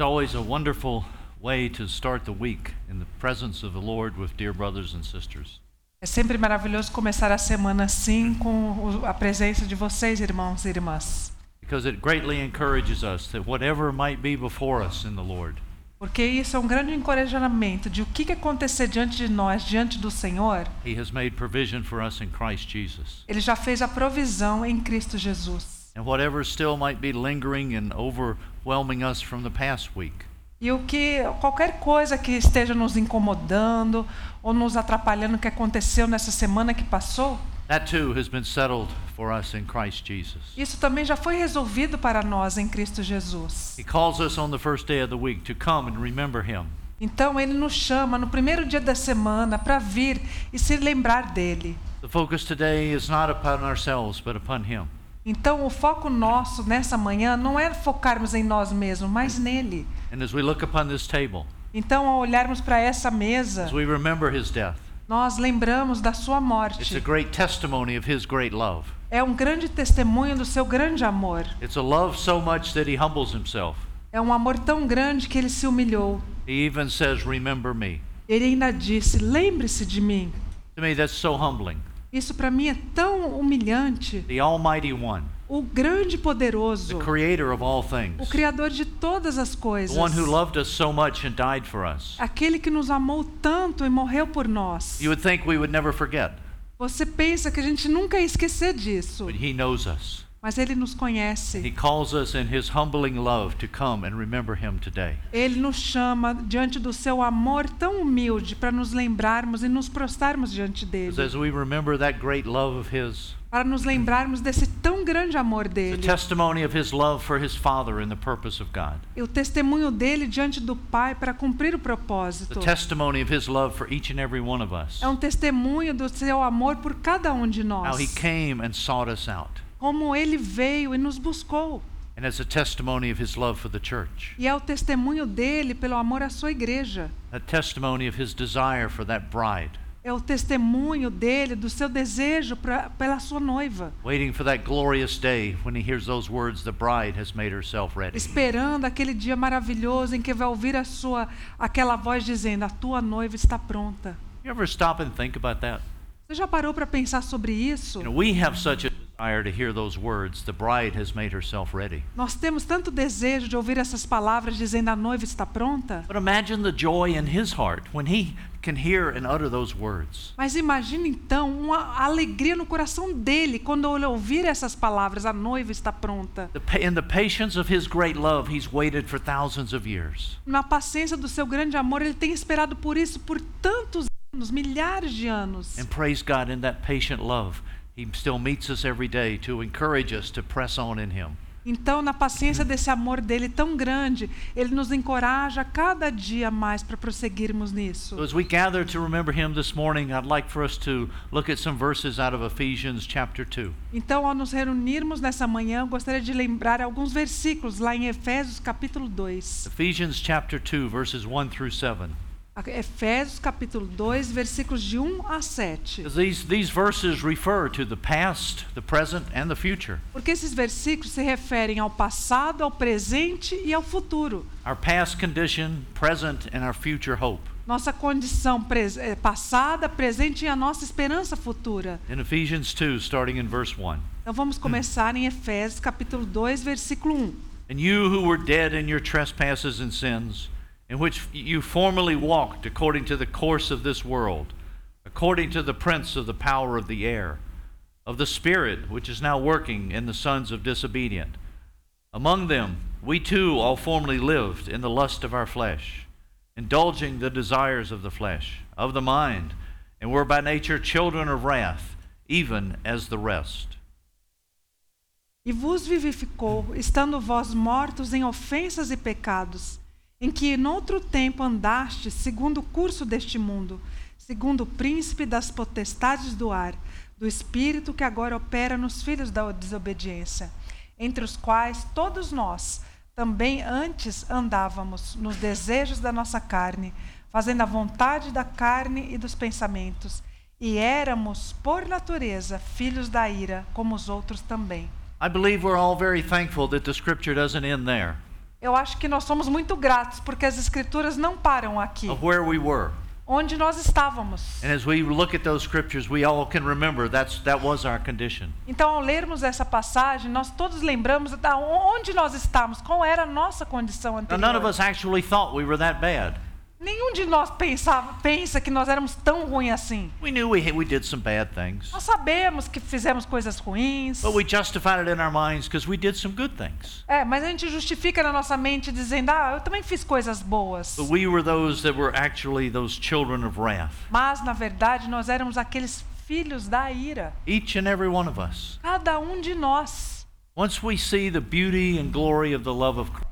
It's always a wonderful way to start the week in the presence of the Lord with dear brothers and sisters. É sempre maravilhoso começar a semana assim com a presença de vocês, irmãos e irmãs. Because it greatly encourages us that whatever might be before us in the Lord, Porque isso é um grande encorajamento de o que que acontecer diante de nós, diante do Senhor. He has made provision for us in Christ Jesus. Ele já fez a provisão em Cristo Jesus. And whatever still might be lingering and overwhelming us from the past week, E o que qualquer coisa que esteja nos incomodando ou nos atrapalhando que aconteceu nessa semana que passou, that too has been settled for us in Christ Jesus. isso também já foi resolvido para nós em Cristo Jesus. He calls us on the first day of the week to come and remember Him. Então ele nos chama no primeiro dia da semana para vir e se lembrar dele. The focus today is not upon ourselves, but upon Him. Então o foco nosso nessa manhã não é focarmos em nós mesmos, mas nele. And as we look upon this table, Então ao olharmos para essa mesa, as we remember His death, nós lembramos da sua it's a morte. great testimony of His great love. É um grande testemunho do seu grande amor. It's a love so much that He humbles Himself. É um amor tão grande que ele se humilhou. He even says. Ele ainda disse: Lembre-se de mim. To me, that's so humbling. Isso para mim é tão humilhante. The Almighty One, O grande poderoso, the Creator of all o things, Criador de todas as coisas, the one who loved us so much and died for us. aquele que nos amou tanto e morreu por nós. You would think we would never forget, Você pensa que a gente nunca ia esquecer disso, but He knows us. Mas ele nos He conhece. calls us in His humbling love to come and remember Him today. Ele nos chama diante do seu amor tão humilde para nos lembrarmos e nos prostrarmos diante dele, as we remember that great love of His, para nos lembrarmos desse tão grande amor dele. testimony of His love for His Father and the purpose of God, E o testemunho dele diante do Pai para cumprir o propósito. testimony of His love for each and every one of us, É um testemunho do seu amor por cada um de how nós. He came and sought us out. Como ele veio e nos buscou. And as a testimony of His love for the church, E é o testemunho dele pelo amor à sua igreja. a testimony of His desire for that bride, É o testemunho dele do seu desejo pra, pela sua noiva. waiting for that glorious day when He hears those words, the bride has made herself ready. Esperando aquele dia maravilhoso em que vai ouvir a sua aquela voz dizendo: "A tua noiva está pronta". You ever stop and think about that? Você já parou para pensar sobre isso? You know, we have such a desire to hear those words, the bride has made herself ready. Nós temos tanto desejo de ouvir essas palavras dizendo: "A noiva está pronta". But imagine the joy in his heart when he can hear and utter those words. Mas imagine então uma alegria no coração dele quando ele ouvir essas palavras: a noiva está pronta. In the patience of his great love, he's waited for thousands of years. Na paciência do seu grande amor, ele tem esperado por isso por tantos anos, milhares de anos. And praise God, in that patient love, he still meets us every day to encourage us to press on in him. Então, na paciência desse amor dele tão grande, ele nos encoraja cada dia mais para prosseguirmos nisso. So as we gather to remember him this morning, I'd like for us to look at some verses out of Ephesians chapter 2. Então, ao nos reunirmos nessa manhã, eu gostaria de lembrar alguns versículos lá em Efésios capítulo 2. Ephesians chapter 2, verses 1 through 7. Efésios capítulo 2, versículos de 1 a 7. Because these, these verses refer to the past, the present, and the future. Porque esses versículos se referem ao passado, ao presente e ao futuro. Our past condition, present, and our future hope. Nossa condição pres- eh, passada, presente e a nossa esperança futura. In Ephesians 2, starting in verse 1. Então vamos começar em Efésios capítulo 2, versículo 1. And you who were dead in your trespasses and sins, in which you formerly walked according to the course of this world, according to the prince of the power of the air, of the Spirit which is now working in the sons of disobedient. Among them, we too all formerly lived in the lust of our flesh, indulging the desires of the flesh, of the mind, and were by nature children of wrath, even as the rest. E vos vivificou, estando vós mortos em ofensas e pecados, em que noutro tempo andastes segundo o curso deste mundo, segundo o príncipe das potestades do ar, do espírito que agora opera nos filhos da desobediência, entre os quais todos nós também antes andávamos nos desejos da nossa carne, fazendo a vontade da carne e dos pensamentos, e éramos, por natureza, filhos da ira, como os outros também. I believe we're all very thankful that the scripture doesn't end there. Eu acho que nós somos muito gratos porque as escrituras não param aqui, of where we were. onde nós estávamos. And as we look at those scriptures, we all can remember that's that was our condition. Então, ao lermos essa passagem, nós todos lembramos da onde nós estávamos, qual era a nossa condição Now, none of anterior. us actually thought we were that bad. Nenhum de nós pensava, pensa que nós éramos tão ruins assim. We knew we, we did some bad things, Nós sabemos que fizemos coisas ruins. but we justified it in our minds because we did some good things. É, mas a gente justifica na nossa mente dizendo: "Ah, eu também fiz coisas boas". But we were those that were actually those children of wrath. Mas na verdade, nós éramos aqueles filhos da ira. Each and every one of us. Cada um de nós. Once we see the beauty and glory of the love of Christ,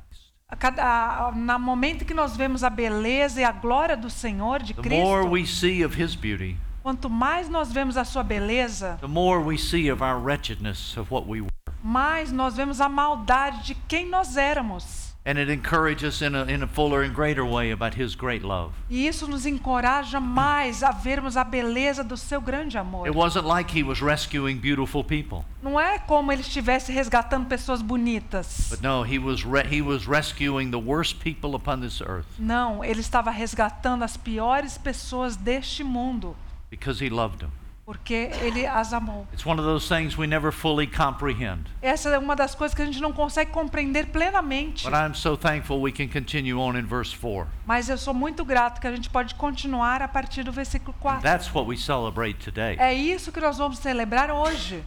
A cada, a- na momento que nós vemos a beleza e a glória do Senhor, de the more Cristo, we see of His beauty, quanto mais nós vemos a sua beleza, the more we see of our wretchedness of what we were. mais nós vemos a maldade de quem nós éramos. And it encourages us in a, in a fuller and greater way about His great love. E isso nos encoraja mais a vermos a beleza do seu grande amor. It wasn't like He was rescuing beautiful people, Não é como ele estivesse resgatando pessoas bonitas. but no, He was, re- he was rescuing the worst people upon this earth Não, ele estava resgatando as piores pessoas deste mundo, because He loved them. Porque ele as amou. It's one of those things we never fully comprehend. Essa é uma das coisas que a gente não consegue compreender plenamente. But I'm so thankful we can continue on in verse 4. Mas eu sou muito grato que a gente pode continuar a partir do versículo 4. That's what we celebrate today. É isso que nós vamos celebrar hoje.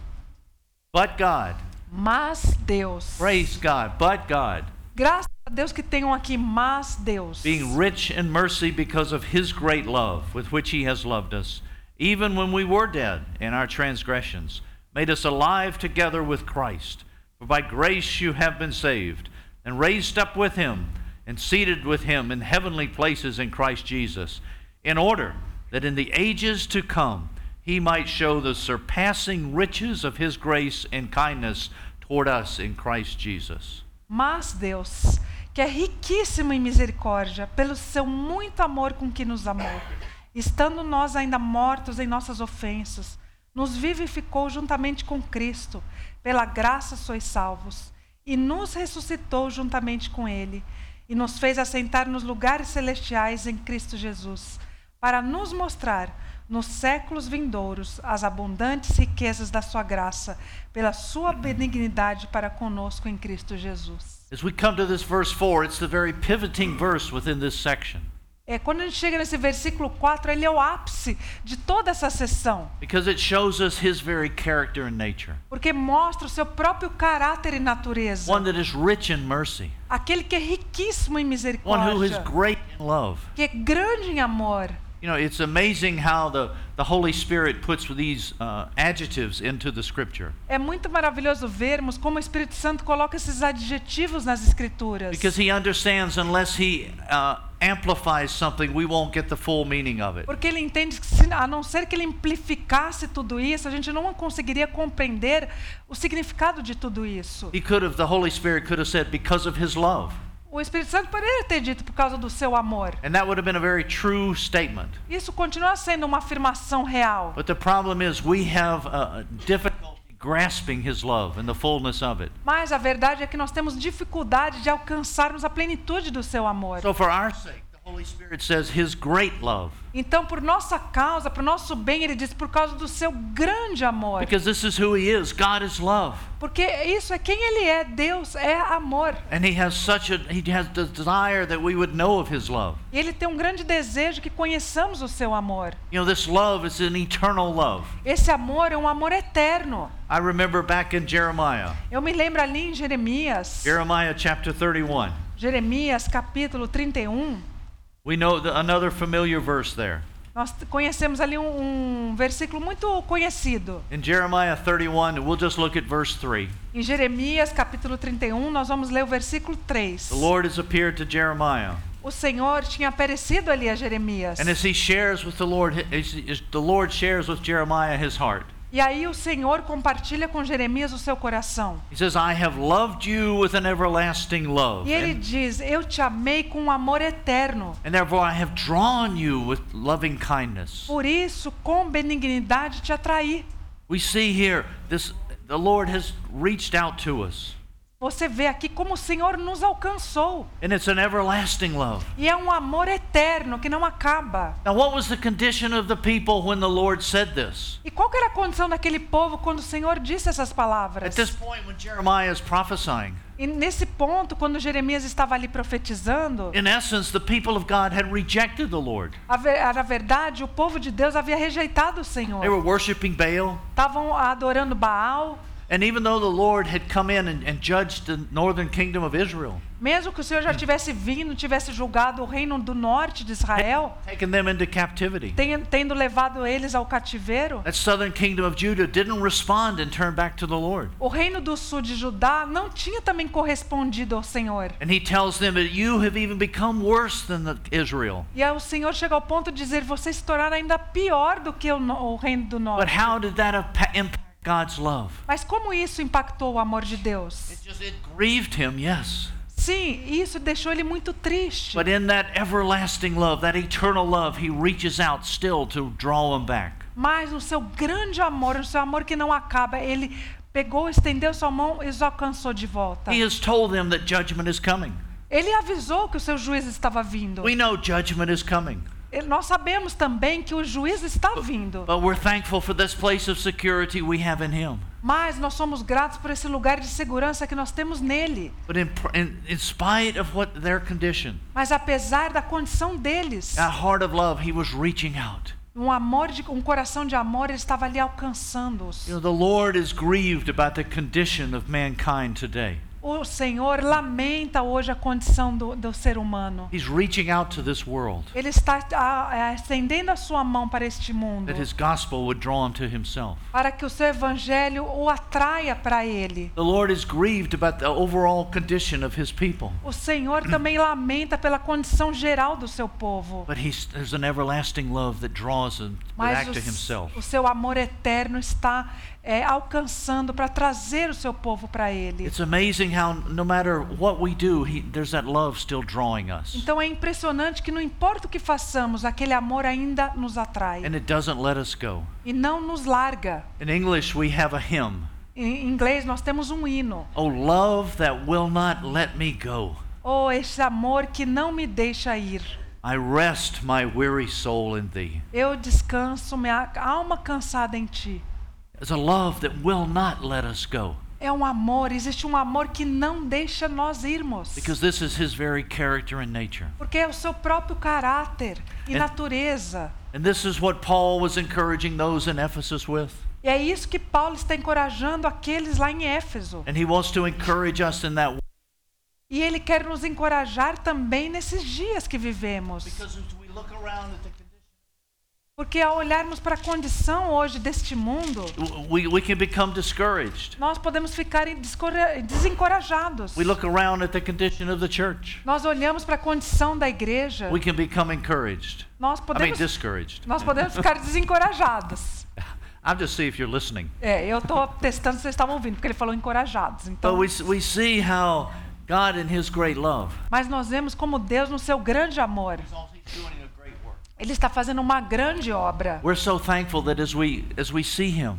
But God, Mas Deus. praise God, but God, Graças a Deus que tenham aqui, mas Deus. being rich in mercy because of his great love with which he has loved us, even when we were dead in our transgressions, made us alive together with Christ. For by grace you have been saved, and raised up with him, and seated with him in heavenly places in Christ Jesus, in order that in the ages to come he might show the surpassing riches of his grace and kindness toward us in Christ Jesus. Mas Deus, que é riquíssimo em misericórdia, pelo seu muito amor com que nos amou, estando nós ainda mortos em nossas ofensas, nos vivificou juntamente com Cristo, pela graça sois salvos, e nos ressuscitou juntamente com Ele, e nos fez assentar nos lugares celestiais em Cristo Jesus, para nos mostrar nos séculos vindouros as abundantes riquezas da sua graça, pela sua benignidade para conosco em Cristo Jesus. As we come to this verse 4, it's the very pivoting verse within this section É, quando a gente chega nesse versículo 4, ele é o ápice de toda essa sessão, because it shows us his very character and nature. porque mostra o seu próprio caráter e natureza. One that is rich in mercy, Aquele que é riquíssimo em one who is misericórdia, great in love. que é grande em amor. You know, it's amazing how the, the Holy Spirit puts these uh, adjectives into the scripture É muito maravilhoso vermos como o Espírito Santo coloca esses adjetivos nas Escrituras. because he understands unless he uh, amplifies something, we won't get the full meaning of it. Porque ele entende que, se- a não ser que ele amplificasse tudo isso, a gente não conseguiria compreender o significado de tudo isso. He could have, the Holy Spirit could have said, because of his love. O Espírito Santo poderia ter dito por causa do seu amor. And that would have been a very true statement. Isso continua sendo uma afirmação real. But the problem is, we have uh, difficulty grasping His love and the fullness of it. Mas a verdade é que nós temos dificuldade de alcançarmos a plenitude do seu amor. So, for our sake, the Holy Spirit says His great love, Então, por nossa causa, por nosso bem, ele diz por causa do seu grande amor. because this is who He is. God is love, Porque isso é quem ele é. Deus é amor. and He has such a He has the desire that we would know of His love. E ele tem um grande desejo que conheçamos o seu amor. You know, this love is an eternal love. Esse amor é um amor eterno. I remember back in Jeremiah, Eu me lembro ali em Jeremias, Jeremiah chapter 31. Jeremias capítulo 31, We know the, another familiar verse there. nós conhecemos ali um, um versículo muito conhecido. In Jeremiah 31, we'll just look at verse 3. Em Jeremias capítulo 31, nós vamos ler o versículo 3. The Lord has appeared to Jeremiah. O Senhor tinha aparecido ali a Jeremias. And as he shares with the Lord, as the Lord shares with Jeremiah his heart. E aí o Senhor compartilha com Jeremias o seu coração. He says, I have loved you with an everlasting love. E ele And, diz: Eu te amei com um amor eterno. and therefore I have drawn you with loving kindness. Por isso, com benignidade te atraí. We see here this the Lord has reached out to us. Você vê aqui como o Senhor nos alcançou. And it's an everlasting love. E é um amor eterno que não acaba. Now, what was the condition of the people when the Lord said this? E qual era a condição daquele povo quando o Senhor disse essas At palavras? this point, when Jeremiah is prophesying, E nesse ponto, quando Jeremias estava ali profetizando, in essence, the people of God had rejected the Lord. a ver- era verdade, o povo de Deus havia rejeitado o They Senhor. were worshiping Baal. Estavam adorando Baal. And even though the Lord had come in and, and judged the northern kingdom of Israel, Mesmo que o Senhor já tivesse vindo, tivesse julgado o reino do norte de Israel, taken them into captivity, tendo levado eles ao cativeiro, that southern kingdom of Judah didn't respond and turn back to the Lord. o reino do sul de Judá não tinha também correspondido ao Senhor. And he tells them that you have even become worse than the Israel. E o Senhor chega ao ponto de dizer: vocês se tornaram ainda pior do que o, o reino do But norte. how did that impa- impact God's love? Mas como isso impactou o amor de Deus? It just it grieved him, yes. Sim, isso deixou ele muito triste. But in that everlasting love, that eternal love, he reaches out still to draw them back. Mas no seu grande amor, no seu amor que não acaba, ele pegou, estendeu sua mão e os alcançou de volta. He has told them that judgment is coming. Ele avisou que o seu juiz estava vindo. We know judgment is coming. Ele- Nós sabemos também que o juiz está vindo. But we're thankful for this place of security we have in him. Mas nós somos gratos por esse lugar de segurança que nós temos nele. But in, pr- in, in spite of what their condition, Mas apesar da condição deles, that heart of love, he was reaching out. um amor de um coração de amor, ele estava ali alcançando-os. You know, the Lord is grieved about the condition of mankind today. O Senhor lamenta hoje a condição do, do ser humano. He's reaching out to this world Ele está estendendo a sua mão para este mundo, that his gospel would draw him to himself. para que o seu evangelho o atraia para ele. The Lord is grieved about the overall condition of his people. O Senhor também lamenta pela condição geral do seu povo. But he's, there's an everlasting love that draws him Mas back o, to himself. o seu amor eterno está é, alcançando para trazer o seu povo para ele. Então é impressionante que não importa o que façamos, aquele amor ainda nos atrai And it doesn't let us go. e não nos larga. In English, we have a hymn. Em inglês nós temos um hino. Oh, love that will not let me go. Oh, esse amor que não me deixa ir. I rest my weary soul in thee. Eu descanso, minha alma cansada em ti. É um amor, existe um amor que não deixa nós irmos. because this is his very character and nature. Porque é o seu próprio caráter e É- natureza. And this is what Paul was encouraging those in Ephesus with. E é isso que Paulo está encorajando aqueles lá em Éfeso. And he wants to encourage us in that E ele quer nos encorajar também nesses dias que vivemos. because as we look around at the Porque ao olharmos para a condição hoje deste mundo, we, we can become discouraged. nós podemos ficar desencorajados. We look around at the condition of the church. Nós olhamos para a condição da igreja, We can become encouraged. nós I mean, podemos, discouraged. nós podemos ficar desencorajados. I'm just see if you're listening. É, eu estou testando se vocês estavam ouvindo, porque ele falou encorajados. Então, But we, we see how God, in His great love, mas nós vemos como Deus, no seu grande amor, He's doing a great work. Ele está fazendo uma grande obra. We're so thankful that as we as we see Him,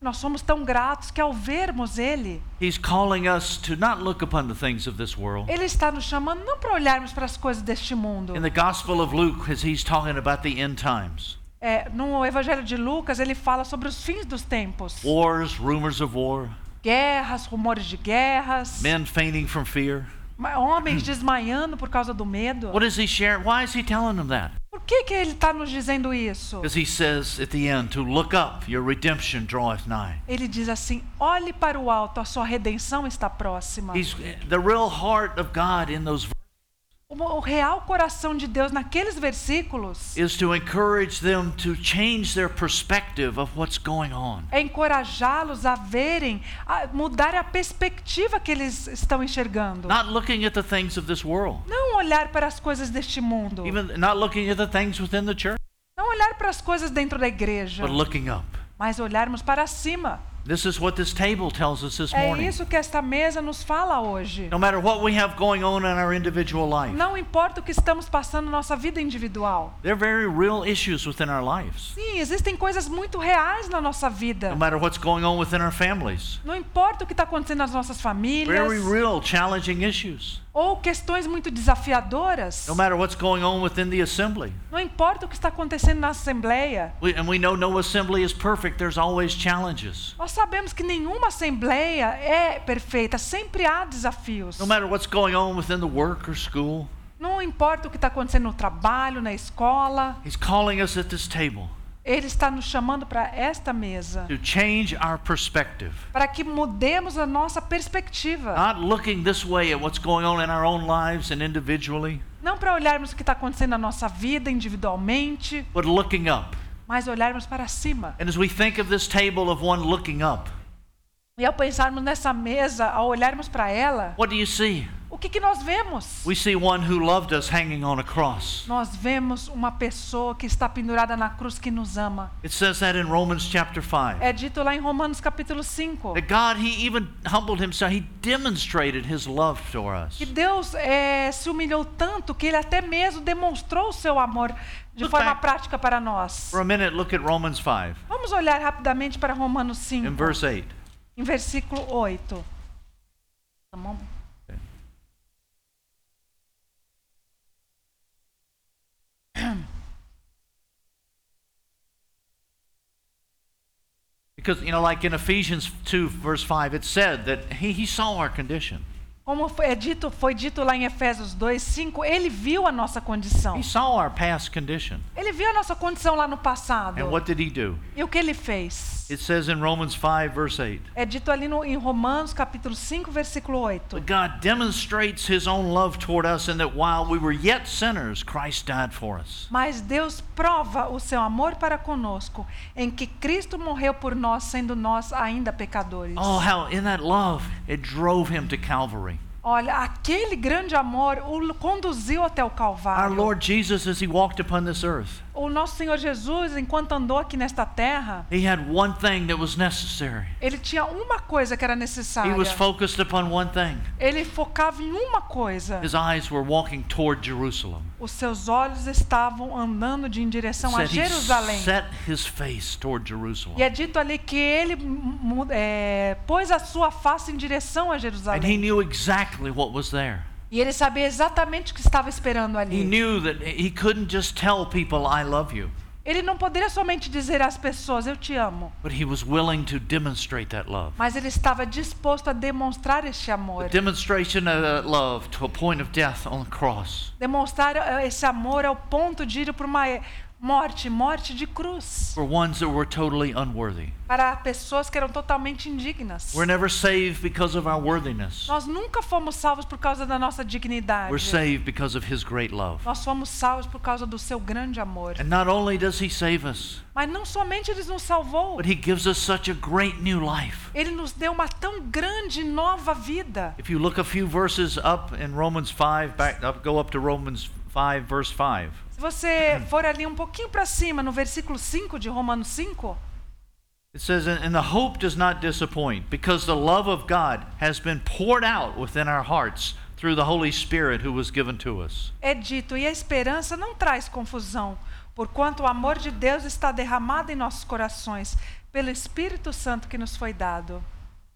Nós somos tão gratos que ao vermos Ele, He's calling us to not look upon the things of this world. Ele está nos chamando não para olharmos para as coisas deste mundo. In the Gospel of Luke, as He's talking about the end times, É, no Evangelho de Lucas, ele fala sobre os fins dos tempos. wars, rumors of war, Guerras, rumores de guerras, men fainting from fear. homens desmaiando por causa do medo. What is He sharing? Why is He telling them that? Por que, que ele está nos dizendo isso? Because He says at the end, to look up, your redemption draweth nigh. Ele diz assim: olhe para o alto, a sua redenção está próxima. He's the real heart of God in those verses O, real coração de Deus naqueles versículos is to encourage them to change their perspective of what's going on. é encorajá-los a verem, a mudar a perspectiva que eles estão enxergando. Not looking at the things of this world, Não olhar para as coisas deste mundo. even Não olhar para as coisas dentro da igreja. Mas olharmos para cima. This is what this table tells us this É morning. isso que esta mesa nos fala hoje. No matter what we have going on in our individual life, Não importa o que estamos passando na nossa vida individual. there are very real issues within our lives. Sim, existem coisas muito reais na nossa vida. No matter what's going on within our families, Não importa o que está acontecendo nas nossas famílias very real challenging issues. Ou questões muito desafiadoras. No matter what's going on within the assembly. Não importa o que está acontecendo na assembleia. We, and we know no assembly is perfect, there's always challenges. Nós sabemos que nenhuma assembleia é perfeita, sempre há desafios. No matter what's going on within the work or school, Não importa o que está acontecendo no trabalho, na escola, He's calling us at this table Ele está nos chamando para esta mesa, to change our perspective. para que mudemos a nossa perspectiva. Not looking this way at what's going on in our own lives and individually, Não para olharmos o que está acontecendo na nossa vida individualmente, but looking up. mas olharmos para cima. And as we think of this table of one looking up, E ao pensarmos nessa mesa, ao olharmos para ela, what do you see? O que, que nós vemos? We see one who loved us hanging on a cross. Nós vemos uma pessoa que está pendurada na cruz que nos ama. It says that in Romans chapter 5. É dito lá em Romanos capítulo 5. That God, He even humbled Himself. He demonstrated His love for us. Que Deus eh, se humilhou tanto que Ele até mesmo demonstrou o seu amor de Look forma back. prática para nós. For a minute, look at Romans 5 Vamos olhar rapidamente para Romanos 5, in verse 8. em versículo 8. Tá bom? Because, you know, like in Ephesians 2, verse 5, it said that He, he saw our condition. Como foi, é dito, foi dito lá em Efésios 2, 5, Ele viu a nossa condição. He saw our past condition. Ele viu a nossa condição lá no passado. And what did He do? E o que Ele fez? It says in Romans 5, verse 8. É dito ali no, em Romanos capítulo 5, versículo 8. But God demonstrates His own love toward us in that while we were yet sinners, Christ died for us. Mas Deus prova o seu amor para conosco, em que Cristo morreu por nós, sendo nós ainda pecadores. Oh, how in that love it drove Him to Calvary. Olha, aquele grande amor o conduziu até o Our Calvário. Lord Jesus, as He walked upon this earth, O nosso Senhor Jesus, enquanto andou aqui nesta terra, He had one thing that was necessary. ele tinha uma coisa que era He necessária. was focused upon one thing. Ele focava em uma coisa. His eyes were walking toward Jerusalem. Os seus olhos estavam andando de em direção a Jerusalém. set his face toward Jerusalem. E é dito ali que ele mu- é, pôs a sua face em direção a And he Jerusalém. knew exactly what was there. E ele sabia exatamente o que estava esperando He ali. knew that he couldn't just tell people, I love you, Ele não poderia somente dizer às pessoas, eu te amo. but he was willing to demonstrate that love. Mas ele estava disposto a demonstrar este amor. The demonstration of that love to a point of death on the cross. Demonstrar esse amor ao ponto de ir para uma morte, morte de cruz. For ones that were totally unworthy. Para pessoas que eram totalmente indignas. We're never saved because of our worthiness. Nós nunca fomos salvos por causa da nossa dignidade. We're saved because of his great love. Nós fomos salvos por causa do seu grande amor. And not only does he save us, Mas não somente ele nos salvou, but he gives us such a great new life. ele nos deu uma tão grande nova vida. If you look a few verses up in Romans 5, back up, go up to Romans 5, verse 5. Você for ali um pouquinho para cima, no versículo 5 de Romanos 5, It says, And the hope does not disappoint, because the love of God has been poured out within our hearts through the Holy Spirit who was given to us. é dito: E a esperança não traz confusão, porquanto o amor de Deus está derramado em nossos corações, pelo Espírito Santo que nos foi dado.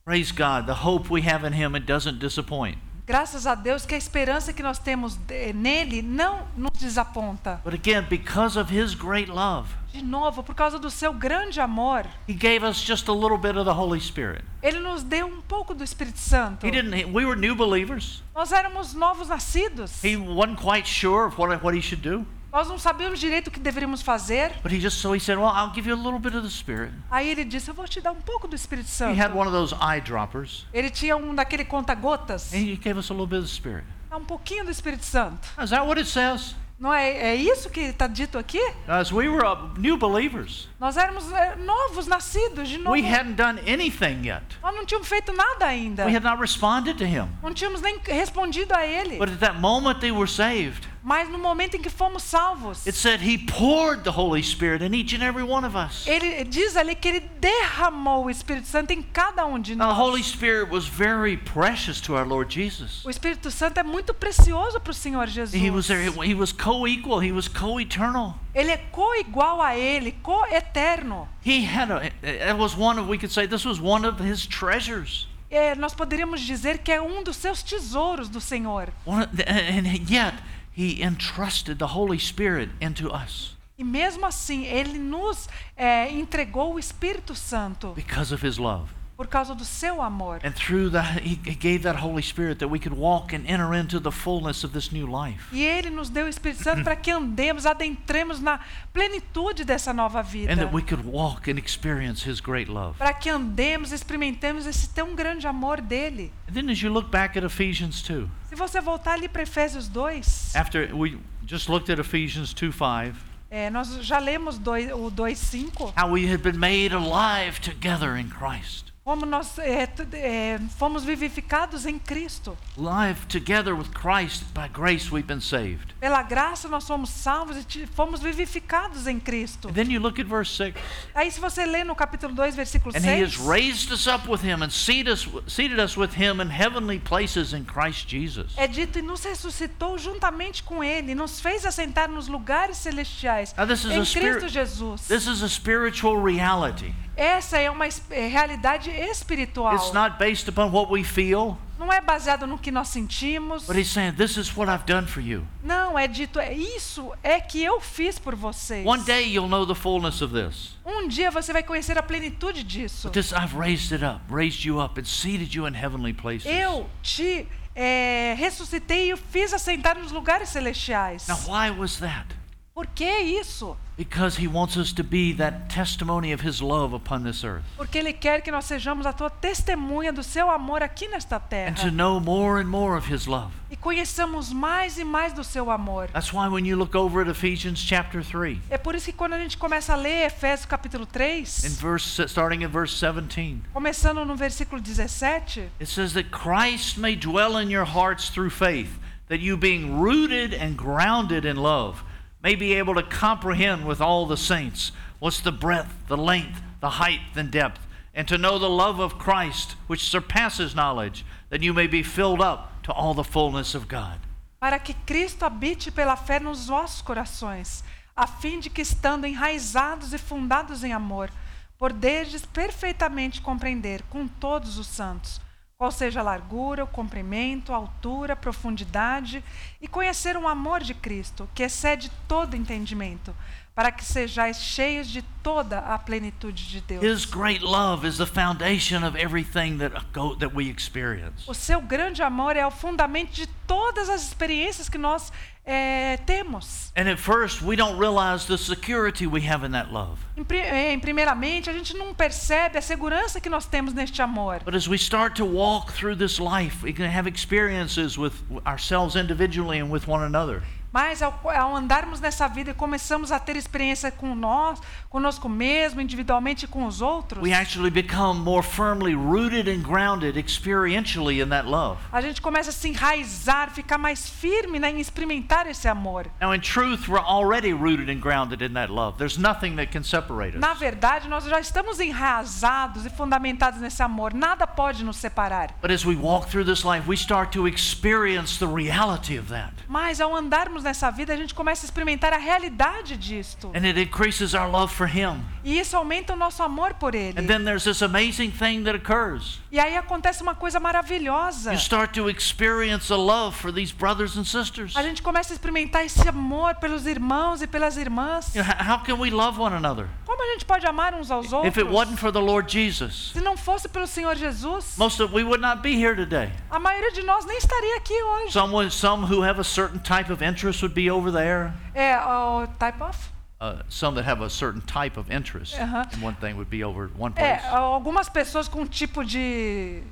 Praise God. The hope we have in Him, it doesn't disappoint. Graças a Deus que a esperança que nós temos nele não nos desaponta. But again, because of His great love, De novo, por causa do seu grande amor, He gave us just a little bit of the Holy Spirit. ele nos deu um pouco do Espírito Santo. He didn't. We were new believers. Nós éramos novos nascidos. He wasn't quite sure of what what He should do, Nós não sabíamos direito o que deveríamos fazer. but He just so He said, "Well, I'll give you a little bit of the Spirit." Aí ele disse: Eu vou te dar um pouco do Espírito Santo. He had one of those eyedroppers, Ele tinha um daquele conta-gotas. and He gave us a little bit of the Spirit. Dá um pouquinho do Espírito Santo. Is that what it says? Não é, é isso que está dito aqui? As we were uh, new believers, Nós éramos é, novos, nascidos de novo. we hadn't done anything yet. Nós não tínhamos feito nada ainda. We had not responded to Him. Não tínhamos nem respondido a ele. But at that moment they were saved, Mas no momento em que fomos salvos, it said He poured the Holy Spirit in each and every one of us. ele diz ali que ele derramou o Espírito Santo em cada um de Now, the Holy nós. Spirit was very precious to our Lord Jesus. O Espírito Santo é muito precioso para o Senhor Jesus. He was there. He was co-equal. He was co-eternal. Ele é co-igual a ele, co-eterno. He had a. It was one of. We could say this was one of his treasures. É, nós poderíamos dizer que é um dos seus tesouros do Senhor. One and yet he entrusted the Holy Spirit into us E mesmo assim, ele nos é, entregou o Espírito Santo because of his love. Por causa do seu amor. And through that, he gave that Holy Spirit that we could walk and enter into the fullness of this new life. E ele nos deu o Espírito Santo para que andemos, adentremos na plenitude dessa nova vida. And that we could walk and experience his great love. Para que andemos, experimentemos esse tão grande amor dele. And then as you look back at Ephesians 2, Se você voltar ali para Efésios 2, after we just looked at Ephesians 2 5, é, nós já lemos dois- o 2,5, how we had been made alive together in Christ. Como nós é, é, fomos vivificados em Cristo. Live together with Christ, by grace we've been saved. Pela graça nós somos salvos e fomos vivificados em Cristo. And then you look at verse 6. Aí se você lê no capítulo 2, versículo And he has 6, raised us up with him and seated us, seated us with him in heavenly places in Christ Jesus. é dito e nos ressuscitou juntamente com ele, nos fez assentar nos lugares celestiais Now, this is em a Cristo Jesus. This is a spiritual reality. Essa é uma é, realidade espiritual. It's not based upon what we feel, Não é baseado no que nós sentimos. but he's saying, This is what I've done for you. Não, é dito, é isso é que eu fiz por vocês. One day you'll know the fullness of this. Um dia você vai conhecer a plenitude disso. But this, I've raised it up, raised you up, and seated you in heavenly places. Eu te é, ressuscitei e fiz assentar nos lugares celestiais. Now, why was that? Por que isso? Because he wants us to be that testimony of his love upon this earth. Porque Ele quer que nós sejamos a tua testemunha do seu amor aqui nesta And to terra. know more and more of his love. E conheçamos mais e mais do seu amor. That's why when you look over at Ephesians chapter 3, É por isso que quando a gente começa a ler Efésios capítulo in 3, verse starting in verse 17, começando no versículo 17, it says that Christ may dwell in your hearts through faith, that you being rooted and grounded in love, may be able to comprehend with all the saints what's the breadth, the length, the height, and depth, and to know the love of Christ which surpasses knowledge, that you may be filled up to all the fullness of God. para que Cristo habite pela fé nos vossos corações, a fim de que, estando enraizados e fundados em amor, poderdes perfeitamente compreender com todos os santos qual seja a largura, o comprimento, a altura, a profundidade, e conhecer o amor de Cristo, que excede todo entendimento, para que sejais cheios de toda a plenitude de Deus. His great love is the foundation of everything that, go, that we experience. O seu grande amor é o fundamento de todas as experiências que nós eh, temos. And at first, we don't realize the security we have in that love. Pri- em primeiramente, a gente não percebe a segurança que nós temos neste amor. But as we start to walk through this life, we can have experiences with ourselves individually and with one another. Mas ao, ao andarmos nessa vida e começamos a ter experiência com nós, conosco mesmo, individualmente e com os outros, We actually become more firmly rooted and grounded experientially in that love. a gente começa a se enraizar, ficar mais firme né, em experimentar esse amor. Now, in truth, we're already rooted and grounded in that love. There's nothing that can separate Na us. verdade, nós já estamos enraizados e fundamentados nesse amor. Nada pode nos separar. But as we walk through this life, we start to experience the reality of that. Mas ao andarmos nessa vida, a gente começa a experimentar a realidade disto. And it increases our love for Him. E isso aumenta o nosso amor por Ele. And then there's this amazing thing that occurs. E aí acontece uma coisa maravilhosa. You start to experience a love for these brothers and sisters. A gente começa a experimentar esse amor pelos irmãos e pelas irmãs. You know, how can we love one another? Como a gente pode amar uns aos If it outros? wasn't for the Lord Jesus, Se não fosse pelo Senhor Jesus, most of we would not be here today. a maioria de nós nem estaria aqui hoje. Someone, some who have a certain type of interest would be over there. É, o type of? Uh, some that have a certain type of interest Uh-huh. in one thing would be over one place. É, algumas pessoas com um tipo de,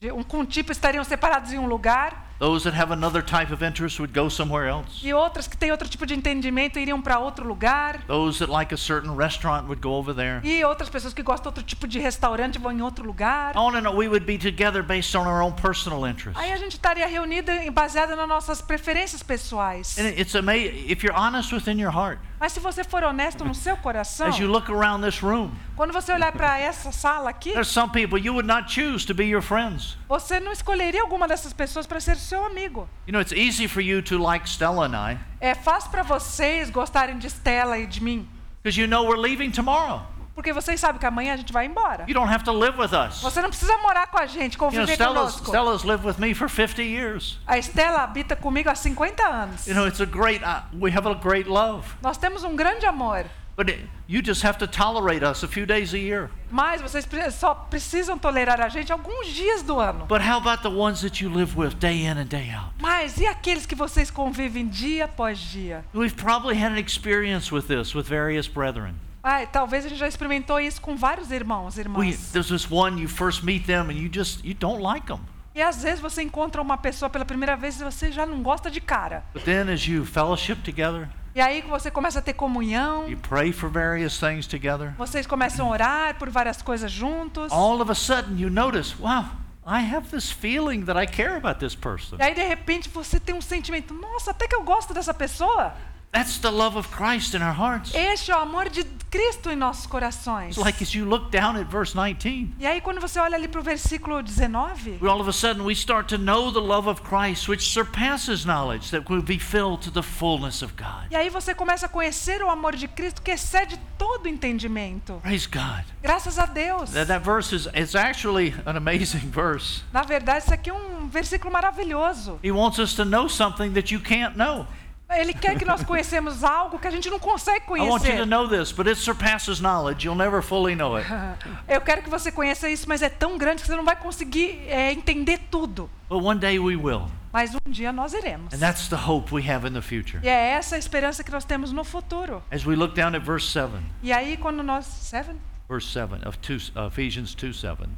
de um, com um tipo estariam separados em um lugar Those that have another type of interest would go somewhere else. E outras que têm outro tipo de entendimento iriam para outro lugar. Those that like a certain restaurant would go over there. E outras pessoas que gostam de outro tipo de restaurante vão em outro lugar. On and on, we would be together based on our own personal interests. Aí a gente estaria reunido em- baseado nas nossas preferências pessoais. And it- it's amazing if you're honest within your heart. Mas se você for honesto no seu coração, As you look around this room, quando você olhar para essa sala aqui, there's some people you would not choose to be your friends. você não escolheria alguma dessas pessoas para ser seu amigo. You know, it's easy for you to like Stella and I É fácil para vocês gostarem de Stella e de mim, because you know we're leaving tomorrow. porque vocês sabem que amanhã a gente vai embora. You don't have to live with us. Você não precisa morar com a gente, You know, conviver Stella's, conosco. Stella's lived with me for 50 years. A Estela habita comigo há 50 anos. You know, it's a great, uh, we have a great love. Nós temos um grande amor, But you just have to tolerate us a few days a year. mas vocês só precisam tolerar a gente alguns dias do ano. But how about the ones that you live with day in and day out? Mas e aqueles que vocês convivem dia após dia? We've probably had an experience with this with various brethren. Ai, talvez a gente já experimentou isso com vários irmãos e We, irmãs. there's this one you first meet them and you just you don't like them. E às vezes você encontra uma pessoa pela primeira vez e você já não gosta de cara. But then as you fellowship together, E aí você começa a ter comunhão, you pray for various things together, vocês começam a orar por várias coisas juntos. all of a sudden you notice, wow, I have this feeling that I care about this person. E aí de repente você tem um sentimento, nossa, até que eu gosto dessa pessoa. That's the love of Christ in our hearts. Este é o amor de Cristo em nossos corações. It's like as you look down at verse 19, E aí quando você olha ali para o versículo 19, all of a sudden we start to know the love of Christ, which surpasses knowledge, that we'll be filled to the fullness of God. e aí você começa a conhecer o amor de Cristo que excede todo entendimento. Praise God. Graças a Deus. That, that verse is it's actually an amazing verse. Na verdade, isso aqui é um versículo maravilhoso. He wants us to know something that you can't know. Ele quer que nós conhecemos algo que a gente não consegue conhecer. know this, but it surpasses knowledge. You'll never fully know it. Eu quero que você conheça isso, mas é tão grande que você não vai conseguir é, entender tudo. But one day we will. Mas um dia nós iremos. And that's the hope we have in the future. E é essa a esperança que nós temos no futuro. As we look down at verse 7, E aí quando nós... Seven? verse 7 of two, uh, Ephesians 2 7.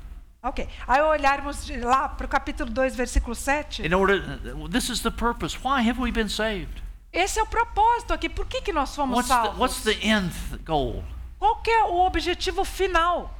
Ok. Aí olharmos lá para o capítulo 2, versículo 7. In order, this is the purpose. Why have we been saved? Esse é o propósito aqui. Por que, que nós fomos What's the, salvos? what's the end goal? Qual é o objetivo final?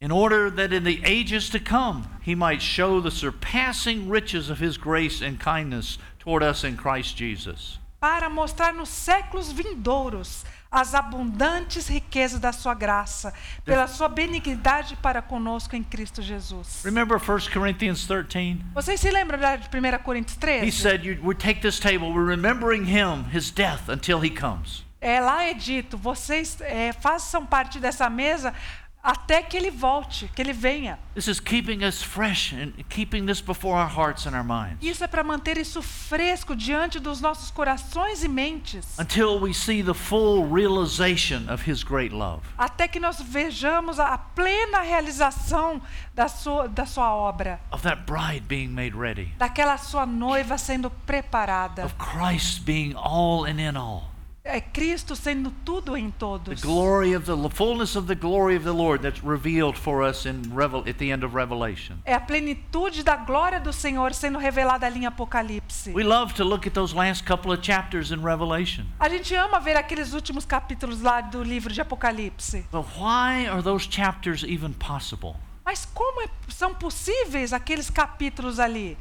In order that in the ages to come he might show the surpassing riches of his grace and kindness toward us in Christ Jesus. Para mostrar nos séculos vindouros as abundantes riquezas da sua graça, pela sua benignidade para conosco em Cristo Jesus. Remember 1 Corinthians 13? Vocês se lembram de 1 Coríntios He 13? said, you, We take this table, we're remembering him, his death, until he comes. É, lá é dito, vocês é, façam parte dessa mesa até que ele volte, que ele venha. This is keeping us fresh and keeping this before our hearts and our minds Isso é para manter isso fresco diante dos nossos corações e mentes, until we see the full realization of his great love. até que nós vejamos a plena realização da sua, da sua obra, Of that bride being made ready, daquela sua noiva sendo preparada. of Christ being all and in all. É Cristo sendo tudo em The todos. glory of the, the fullness of the glory of the Lord that's revealed for us in Revel, at the end of Revelation. É a plenitude da glória do Senhor sendo revelada ali em Apocalipse. We love to look at those last couple of chapters in Revelation. A gente ama ver aqueles últimos capítulos lá do livro de Apocalipse. But why are those chapters even possible? Mas como é- são possíveis aqueles capítulos ali?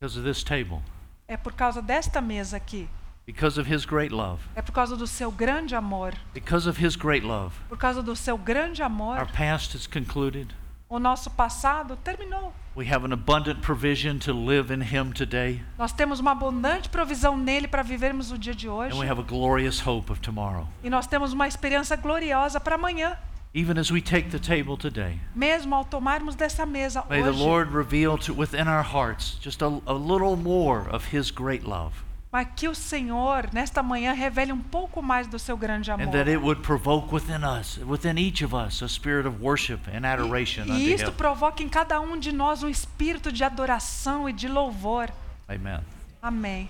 Because of this table, É por causa desta mesa aqui. Because of his great love. É por causa do seu grande amor. Because of his great love, Por causa do seu grande amor. our past is concluded. o nosso passado terminou. We have an abundant provision to live in him today, Nós temos uma abundante provisão nele para vivermos o dia de hoje. and we have a glorious hope of tomorrow. E nós temos uma esperança gloriosa para amanhã. Even as we take the table today, Mesmo ao tomarmos dessa mesa may the. Lord reveal to within our hearts just a, a little more of his great love, Mas que o Senhor, nesta manhã, revele um pouco mais do seu grande amor. and that it would provoke within us, within each of us, a spirit of worship and adoration unto E isto provoca em cada um de nós um espírito de adoração e de louvor. Amen. Amém.